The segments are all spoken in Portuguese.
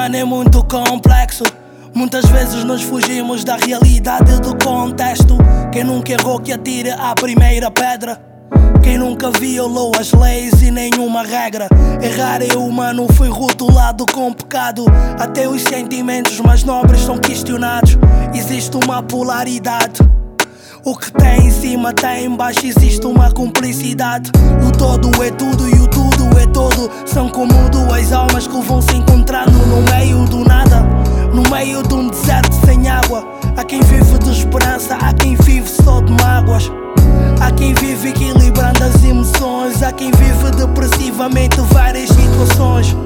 humano é muito complexo. Muitas vezes nos fugimos da realidade do contexto. Quem nunca errou que atire a primeira pedra. Quem nunca violou as leis e nenhuma regra. Errar é humano, foi rotulado com pecado. Até os sentimentos mais nobres são questionados. Existe uma polaridade. O que tem em cima tem em baixo, existe uma cumplicidade. O todo é tudo e o tudo é todo. São como duas almas que vão se encontrando vive depressivamente várias situações.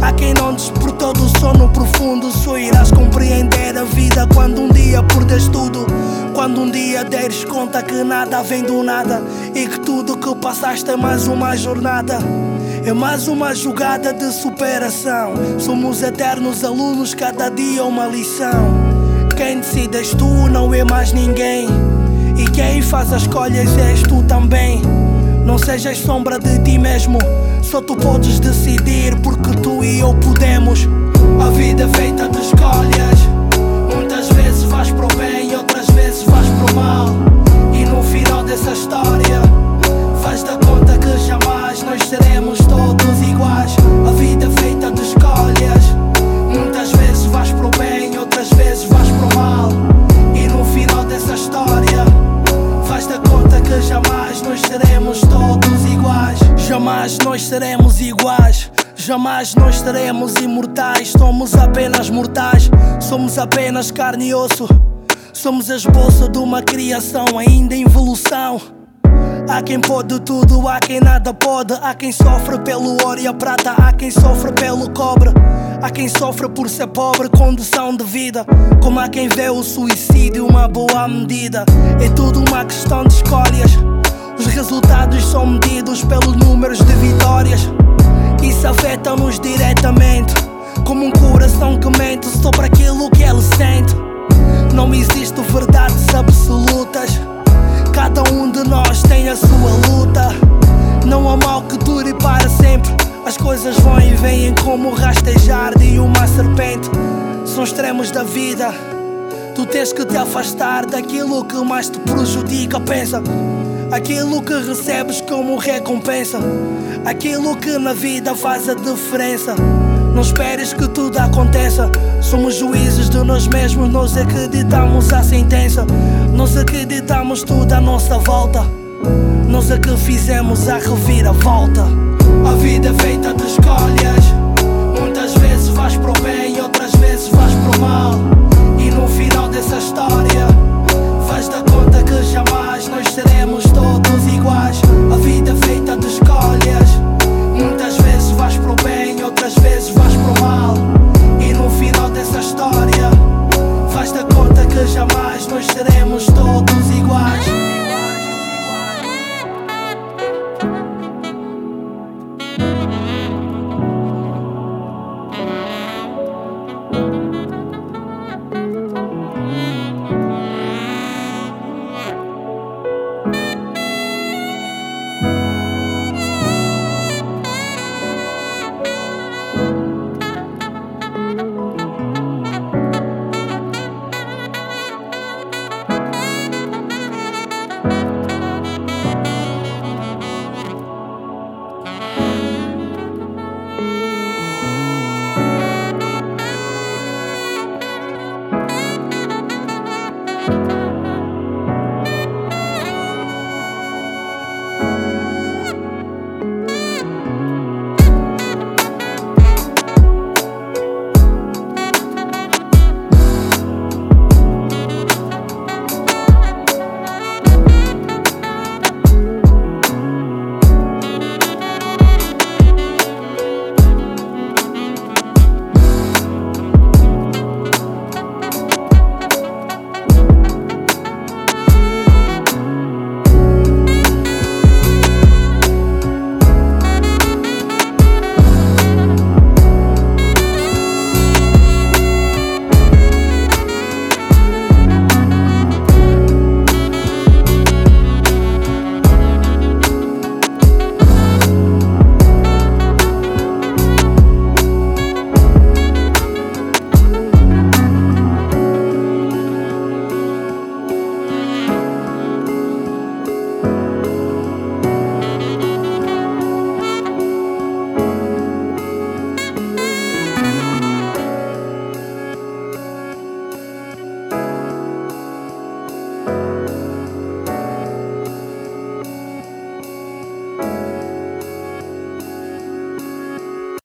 Há quem não despertou do sono profundo, só irás compreender a vida quando um dia perdes tudo. Quando um dia deres conta que nada vem do nada e que tudo que passaste é mais uma jornada. É mais uma jogada de superação. Somos eternos alunos, cada dia uma lição. Quem decides tu não é mais ninguém. E quem faz as escolhas és tu também. Não sejas sombra de ti mesmo, só tu podes decidir, porque tu Jamais nós seremos iguais. Jamais nós seremos imortais. Somos apenas mortais. Somos apenas carne e osso. Somos esboço de uma criação ainda em evolução. Há quem pode tudo, há quem nada pode. Há quem sofre pelo ouro e a prata, há quem sofre pelo cobre. Há quem sofre por ser pobre, condição de vida. Como há quem vê o suicídio uma boa medida. É tudo uma questão de escolhas. Os resultados são medidos pelos números de vitórias. Isso afeta-nos diretamente. Como um coração que mente sobre aquilo que ele sente. Não existe verdades absolutas. Cada um de nós tem a sua luta. Não há mal que dure para sempre. As coisas vão e vêm como rastejar de uma serpente. São extremos da vida. Tu tens que te afastar daquilo que mais te prejudica. Pensa, aquilo que recebes como recompensa, aquilo que na vida faz a diferença. Não esperes que tudo aconteça. Somos juízes de nós mesmos, nós acreditamos a sentença. Nós acreditamos tudo à nossa volta. Nós é que fizemos a reviravolta. A vida é feita de escolhas. Muitas vezes vais pro bem, outras vezes vais pro mal. E no final dessa história,